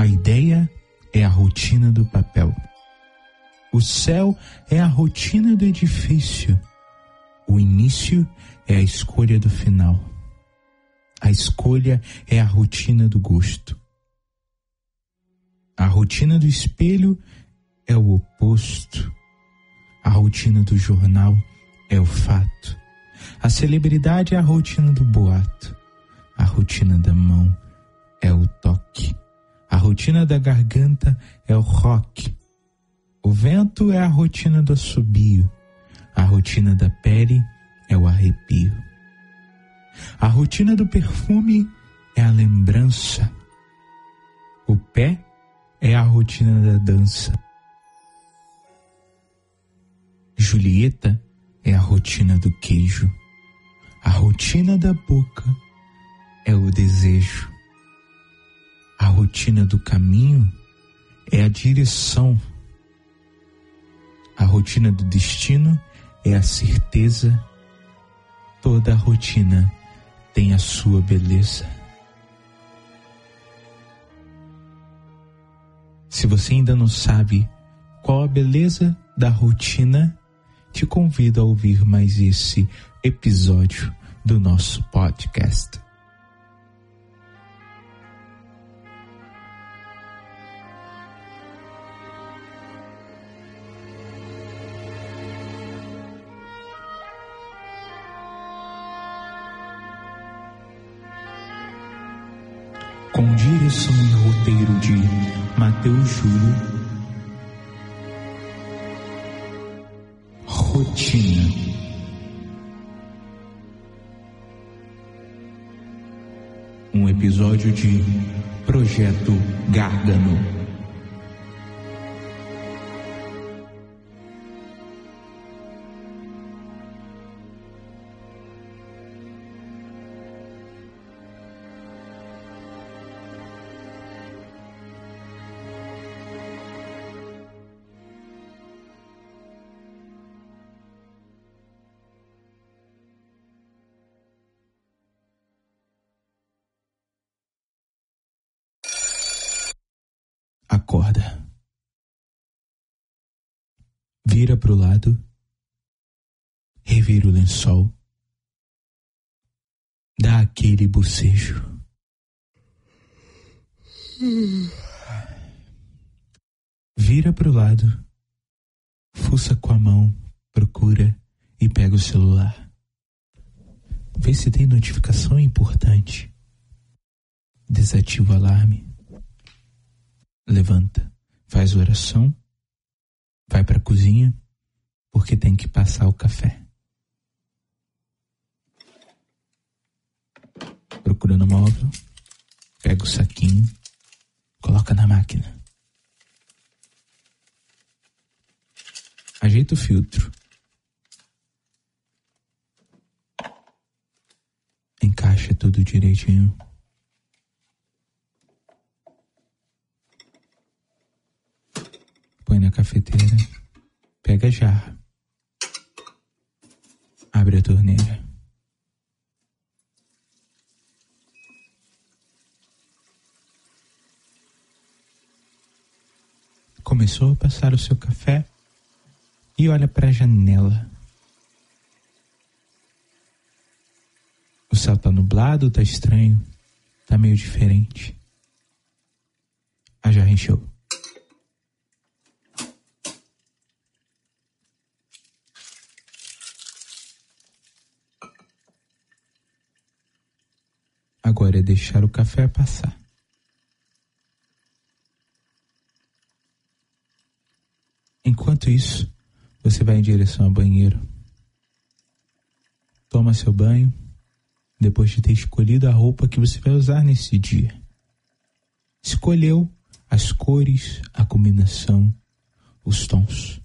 A ideia é a rotina do papel. O céu é a rotina do edifício. O início é a escolha do final. A escolha é a rotina do gosto. A rotina do espelho é o oposto. A rotina do jornal é o fato. A celebridade é a rotina do boato. A rotina da mão é o toque. A rotina da garganta é o rock. O vento é a rotina do assobio. A rotina da pele é o arrepio. A rotina do perfume é a lembrança. O pé é a rotina da dança. Julieta é a rotina do queijo. A rotina da boca é o desejo. A rotina do caminho é a direção. A rotina do destino é a certeza. Toda rotina tem a sua beleza. Se você ainda não sabe qual a beleza da rotina, te convido a ouvir mais esse episódio do nosso podcast. Mateus Júlio. Rotina. Um episódio de Projeto Gárgano. Vira para o lado. Revira o lençol. Dá aquele bocejo. Vira para o lado. Fuça com a mão, procura e pega o celular. Vê se tem notificação importante. Desativa o alarme levanta, faz oração, vai para a cozinha, porque tem que passar o café. Procura no móvel, pega o saquinho, coloca na máquina. Ajeita o filtro. Encaixa tudo direitinho. Na cafeteira, pega a jarra, abre a torneira. Começou a passar o seu café e olha para a janela. O céu tá nublado, tá estranho, tá meio diferente. A jarra encheu. Agora é deixar o café passar. Enquanto isso, você vai em direção ao banheiro. Toma seu banho, depois de ter escolhido a roupa que você vai usar nesse dia. Escolheu as cores, a combinação, os tons.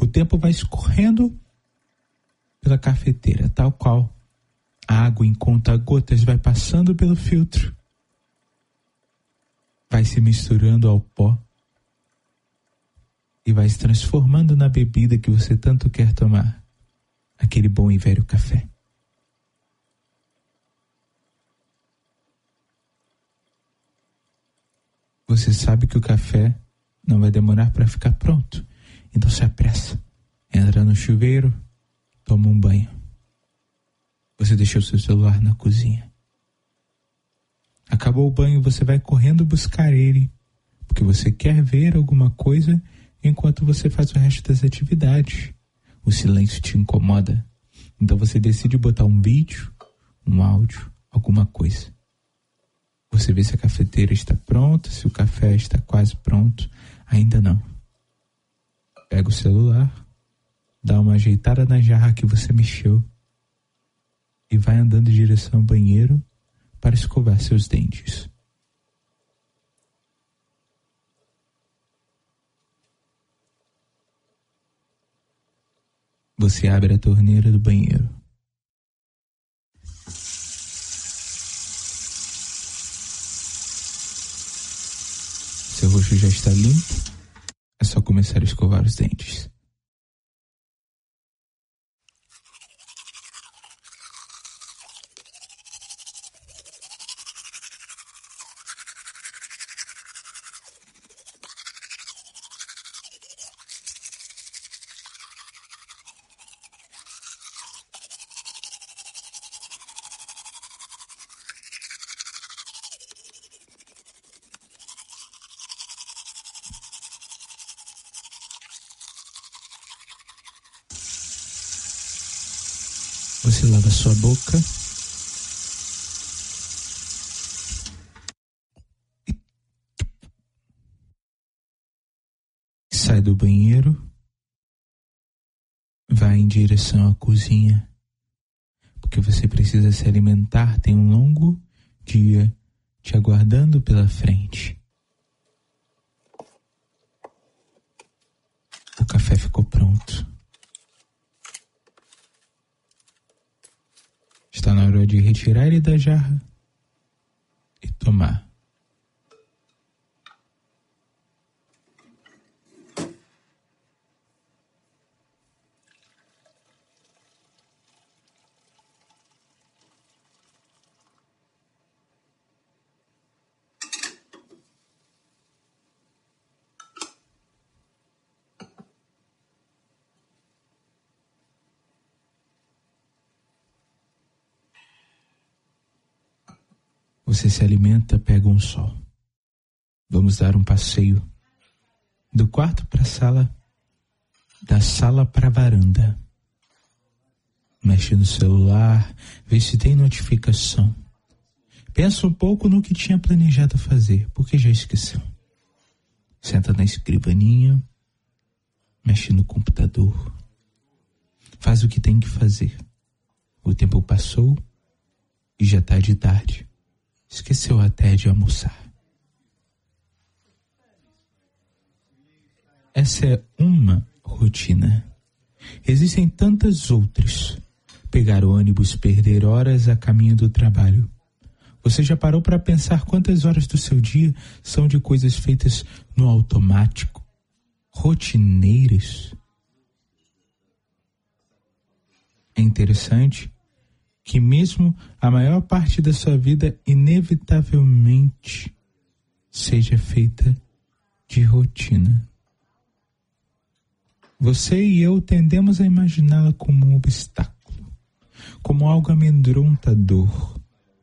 O tempo vai escorrendo pela cafeteira, tal qual a água em conta-gotas vai passando pelo filtro, vai se misturando ao pó e vai se transformando na bebida que você tanto quer tomar, aquele bom e velho café. Você sabe que o café não vai demorar para ficar pronto, então se apressa. Entra no chuveiro, toma um banho. Você deixou seu celular na cozinha. Acabou o banho, você vai correndo buscar ele, porque você quer ver alguma coisa enquanto você faz o resto das atividades. O silêncio te incomoda. Então você decide botar um vídeo, um áudio, alguma coisa. Você vê se a cafeteira está pronta, se o café está quase pronto. Ainda não. Pega o celular, dá uma ajeitada na jarra que você mexeu e vai andando em direção ao banheiro para escovar seus dentes. Você abre a torneira do banheiro. Seu rosto já está limpo, é só começar a escovar os dentes. Você lava sua boca. Sai do banheiro. Vai em direção à cozinha. Porque você precisa se alimentar. Tem um longo dia te aguardando pela frente. O café ficou pronto. Está na hora de retirar ele da jarra e tomar. Você se alimenta, pega um sol. Vamos dar um passeio do quarto para a sala, da sala para a varanda. Mexe no celular, vê se tem notificação. Pensa um pouco no que tinha planejado fazer, porque já esqueceu. Senta na escrivaninha, mexe no computador. Faz o que tem que fazer. O tempo passou e já está de tarde. Esqueceu até de almoçar. Essa é uma rotina. Existem tantas outras. Pegar ônibus, perder horas a caminho do trabalho. Você já parou para pensar quantas horas do seu dia são de coisas feitas no automático, rotineiras? É interessante que mesmo a maior parte da sua vida inevitavelmente seja feita de rotina. Você e eu tendemos a imaginá-la como um obstáculo, como algo amedrontador.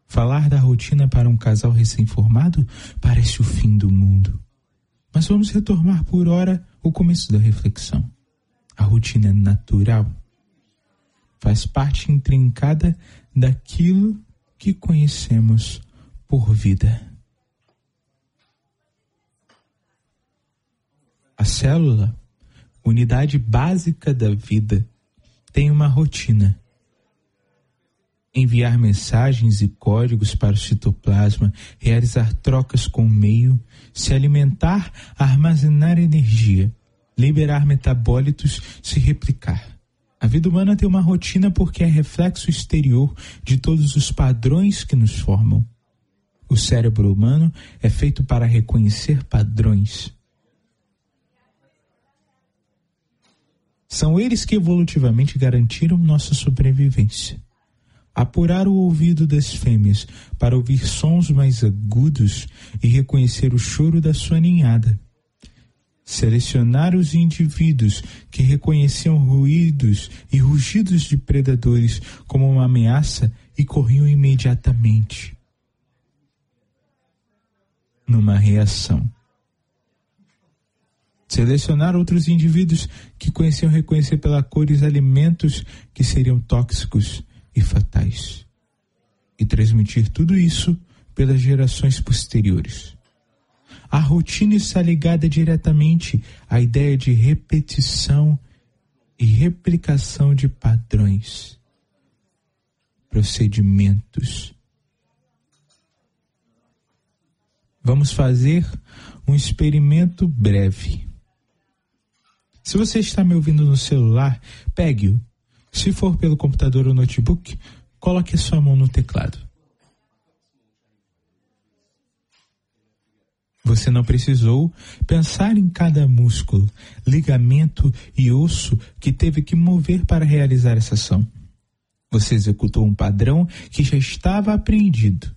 Falar da rotina para um casal recém-formado parece o fim do mundo. Mas vamos retomar por hora o começo da reflexão. A rotina é natural faz parte intrincada daquilo que conhecemos por vida. A célula, unidade básica da vida, tem uma rotina. Enviar mensagens e códigos para o citoplasma, realizar trocas com o meio, se alimentar, armazenar energia, liberar metabólitos, se replicar. A vida humana tem uma rotina porque é reflexo exterior de todos os padrões que nos formam. O cérebro humano é feito para reconhecer padrões. São eles que evolutivamente garantiram nossa sobrevivência. apurar o ouvido das fêmeas para ouvir sons mais agudos e reconhecer o choro da sua ninhada. Selecionar os indivíduos que reconheciam ruídos e rugidos de predadores como uma ameaça e corriam imediatamente. Numa reação. Selecionar outros indivíduos que conheciam reconhecer pela cores alimentos que seriam tóxicos e fatais. E transmitir tudo isso pelas gerações posteriores. A rotina está ligada diretamente à ideia de repetição e replicação de padrões, procedimentos. Vamos fazer um experimento breve. Se você está me ouvindo no celular, pegue-o se for pelo computador ou notebook, coloque sua mão no teclado. Você não precisou pensar em cada músculo, ligamento e osso que teve que mover para realizar essa ação. Você executou um padrão que já estava aprendido.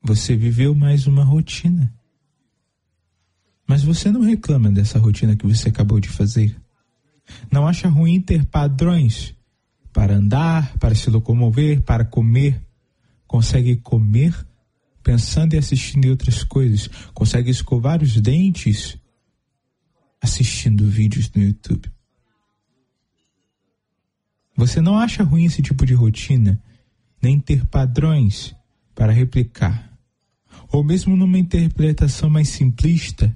Você viveu mais uma rotina. Mas você não reclama dessa rotina que você acabou de fazer. Não acha ruim ter padrões para andar, para se locomover, para comer. Consegue comer pensando e assistindo em outras coisas. Consegue escovar os dentes assistindo vídeos no YouTube. Você não acha ruim esse tipo de rotina, nem ter padrões para replicar, ou mesmo numa interpretação mais simplista,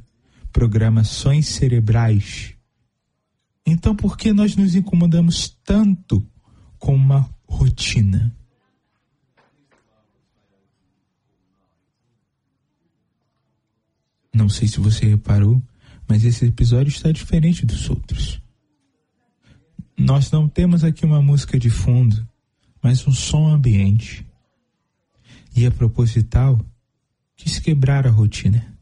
programações cerebrais. Então, por que nós nos incomodamos tanto com uma rotina. Não sei se você reparou, mas esse episódio está diferente dos outros. Nós não temos aqui uma música de fundo, mas um som ambiente. E é proposital quis quebrar a rotina.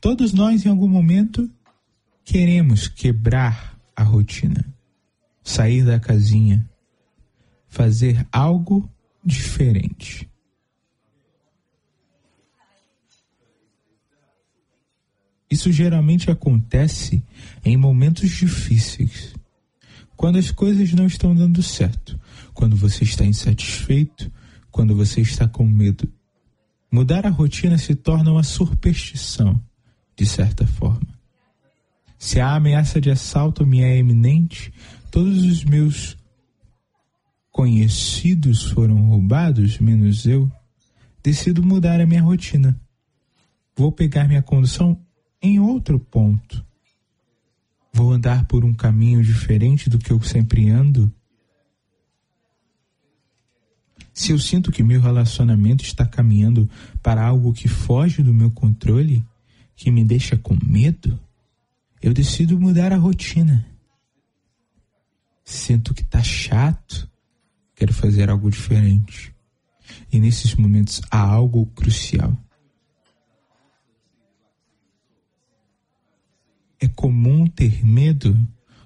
Todos nós, em algum momento, queremos quebrar a rotina sair da casinha, fazer algo diferente. Isso geralmente acontece em momentos difíceis, quando as coisas não estão dando certo, quando você está insatisfeito, quando você está com medo. Mudar a rotina se torna uma superstição, de certa forma. Se a ameaça de assalto me é iminente, todos os meus conhecidos foram roubados, menos eu, decido mudar a minha rotina. Vou pegar minha condução em outro ponto. Vou andar por um caminho diferente do que eu sempre ando. Se eu sinto que meu relacionamento está caminhando para algo que foge do meu controle, que me deixa com medo, eu decido mudar a rotina sinto que tá chato, quero fazer algo diferente. E nesses momentos há algo crucial. É comum ter medo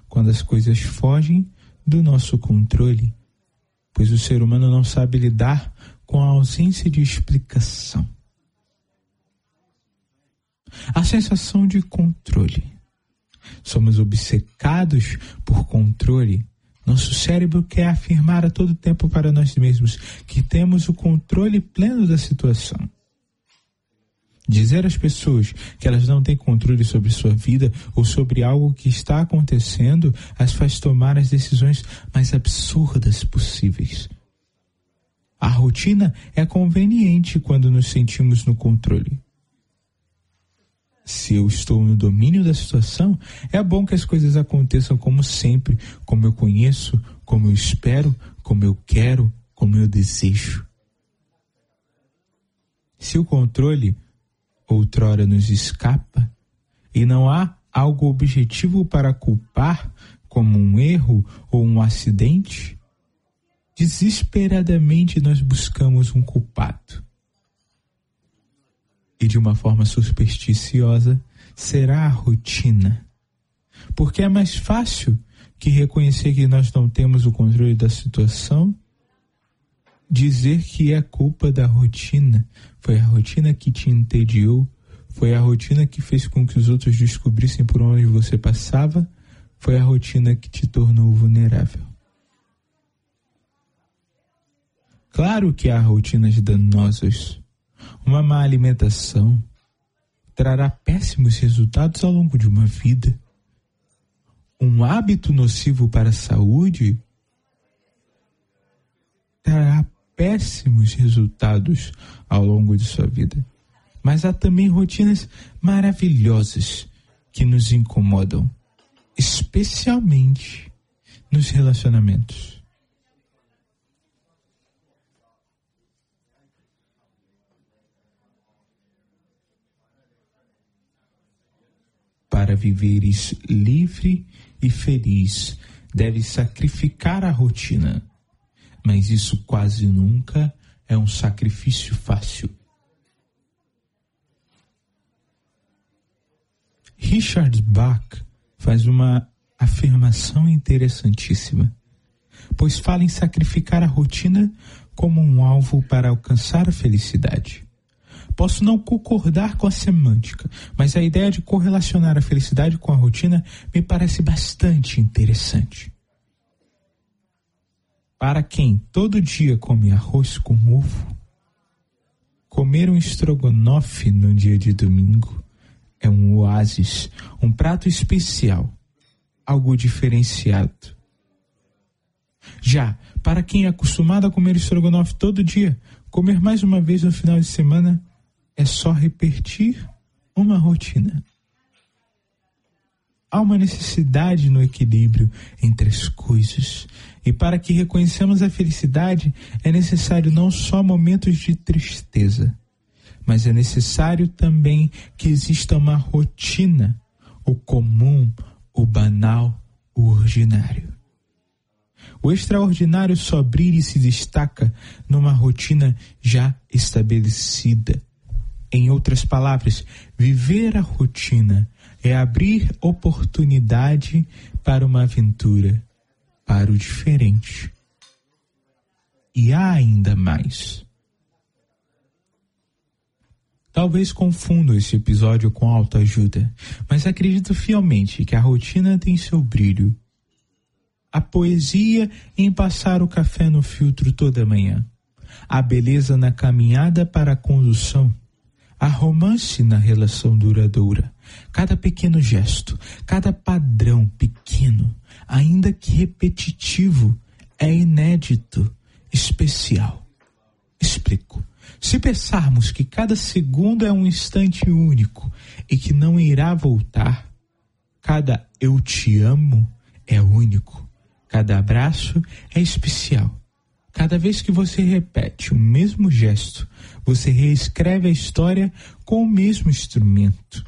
quando as coisas fogem do nosso controle, pois o ser humano não sabe lidar com a ausência de explicação. A sensação de controle. Somos obcecados por controle nosso cérebro quer afirmar a todo tempo para nós mesmos que temos o controle pleno da situação. Dizer às pessoas que elas não têm controle sobre sua vida ou sobre algo que está acontecendo as faz tomar as decisões mais absurdas possíveis. A rotina é conveniente quando nos sentimos no controle se eu estou no domínio da situação, é bom que as coisas aconteçam como sempre, como eu conheço, como eu espero, como eu quero, como eu desejo. Se o controle outrora nos escapa. E não há algo objetivo para culpar, como um erro ou um acidente, desesperadamente nós buscamos um culpado. E de uma forma supersticiosa será a rotina. Porque é mais fácil que reconhecer que nós não temos o controle da situação dizer que é culpa da rotina, foi a rotina que te entediou, foi a rotina que fez com que os outros descobrissem por onde você passava, foi a rotina que te tornou vulnerável. Claro que há rotinas danosas. Uma má alimentação trará péssimos resultados ao longo de uma vida. Um hábito nocivo para a saúde trará péssimos resultados ao longo de sua vida. Mas há também rotinas maravilhosas que nos incomodam, especialmente nos relacionamentos. Para viveres livre e feliz, deve sacrificar a rotina mas isso quase nunca é um sacrifício fácil. Richard Bach faz uma afirmação interessantíssima, pois fala em sacrificar a rotina como um alvo para alcançar a felicidade. Posso não concordar com a semântica, mas a ideia de correlacionar a felicidade com a rotina me parece bastante interessante. Para quem todo dia come arroz com ovo, comer um estrogonofe no dia de domingo é um oásis, um prato especial, algo diferenciado. Já para quem é acostumado a comer estrogonofe todo dia, comer mais uma vez no final de semana é só repetir uma rotina. Há uma necessidade no equilíbrio entre as coisas. E para que reconheçamos a felicidade, é necessário não só momentos de tristeza, mas é necessário também que exista uma rotina, o comum, o banal, o ordinário. O extraordinário só brilha e se destaca numa rotina já estabelecida. Em outras palavras, viver a rotina é abrir oportunidade para uma aventura, para o diferente. E há ainda mais. Talvez confunda esse episódio com autoajuda, mas acredito fielmente que a rotina tem seu brilho. A poesia em passar o café no filtro toda manhã, a beleza na caminhada para a condução, Há romance na relação duradoura. Cada pequeno gesto, cada padrão pequeno, ainda que repetitivo, é inédito, especial. Explico. Se pensarmos que cada segundo é um instante único e que não irá voltar, cada eu te amo é único, cada abraço é especial. Cada vez que você repete o mesmo gesto, você reescreve a história com o mesmo instrumento.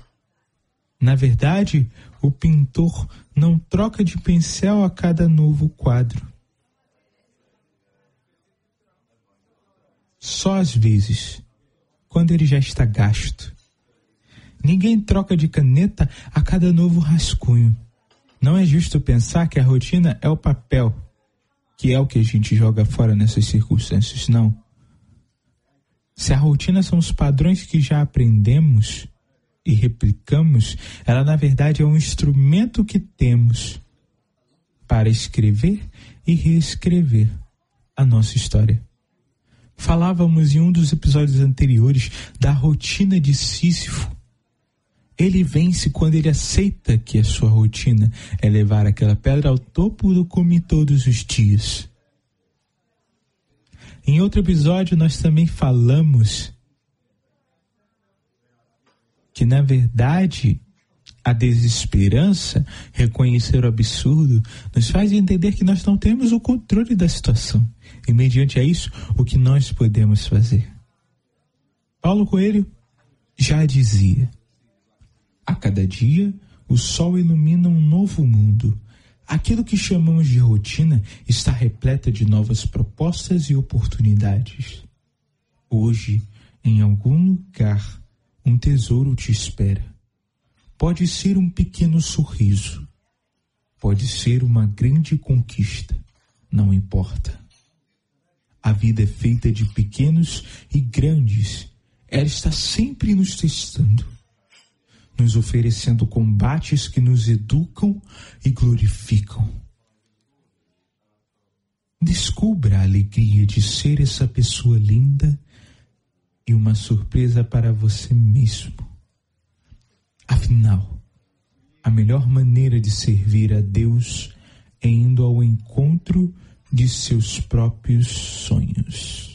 Na verdade, o pintor não troca de pincel a cada novo quadro. Só às vezes, quando ele já está gasto. Ninguém troca de caneta a cada novo rascunho. Não é justo pensar que a rotina é o papel, que é o que a gente joga fora nessas circunstâncias, não. Se a rotina são os padrões que já aprendemos e replicamos, ela na verdade é um instrumento que temos para escrever e reescrever a nossa história. Falávamos em um dos episódios anteriores da rotina de Sísifo. Ele vence quando ele aceita que a sua rotina é levar aquela pedra ao topo do cume todos os dias. Em outro episódio, nós também falamos que, na verdade, a desesperança, reconhecer o absurdo, nos faz entender que nós não temos o controle da situação. E, mediante a isso, o que nós podemos fazer. Paulo Coelho já dizia: a cada dia o sol ilumina um novo mundo Aquilo que chamamos de rotina está repleta de novas propostas e oportunidades. Hoje, em algum lugar, um tesouro te espera. Pode ser um pequeno sorriso, pode ser uma grande conquista, não importa. A vida é feita de pequenos e grandes. Ela está sempre nos testando, nos oferecendo combates que nos educam e glorificam. Descubra a alegria de ser essa pessoa linda e uma surpresa para você mesmo. Afinal, a melhor maneira de servir a Deus é indo ao encontro de seus próprios sonhos.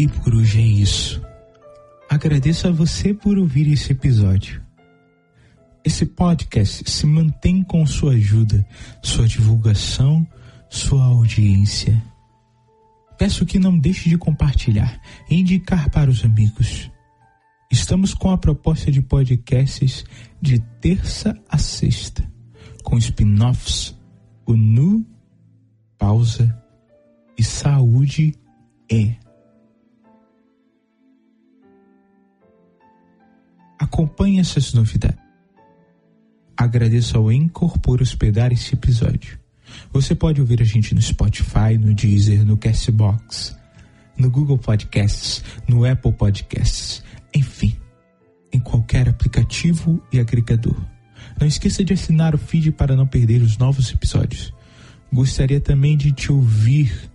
E por hoje é isso. Agradeço a você por ouvir esse episódio. Esse podcast se mantém com sua ajuda, sua divulgação, sua audiência. Peço que não deixe de compartilhar e indicar para os amigos. Estamos com a proposta de podcasts de terça a sexta, com spin-offs, o Nu, Pausa e Saúde é. Acompanhe essas novidades. Agradeço ao Encore por hospedar este episódio. Você pode ouvir a gente no Spotify, no Deezer, no Castbox, no Google Podcasts, no Apple Podcasts, enfim, em qualquer aplicativo e agregador. Não esqueça de assinar o feed para não perder os novos episódios. Gostaria também de te ouvir.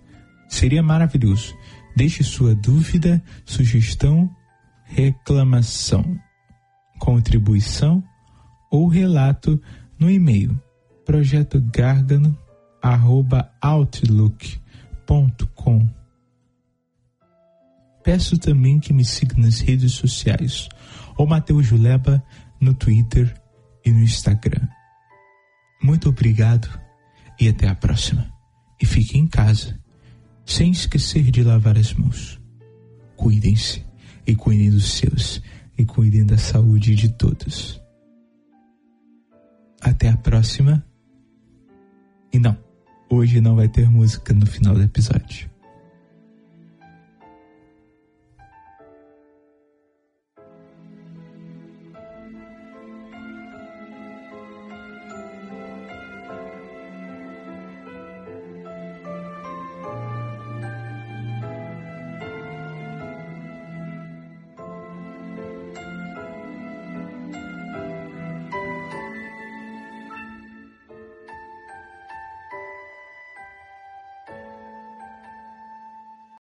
Seria maravilhoso. Deixe sua dúvida, sugestão, reclamação contribuição ou relato no e-mail projetogargano@outlook.com. Peço também que me siga nas redes sociais, ou Mateus Juleba no Twitter e no Instagram. Muito obrigado e até a próxima. E fique em casa, sem esquecer de lavar as mãos. Cuidem-se e cuidem dos seus e cuidem da saúde de todos. Até a próxima. E não, hoje não vai ter música no final do episódio.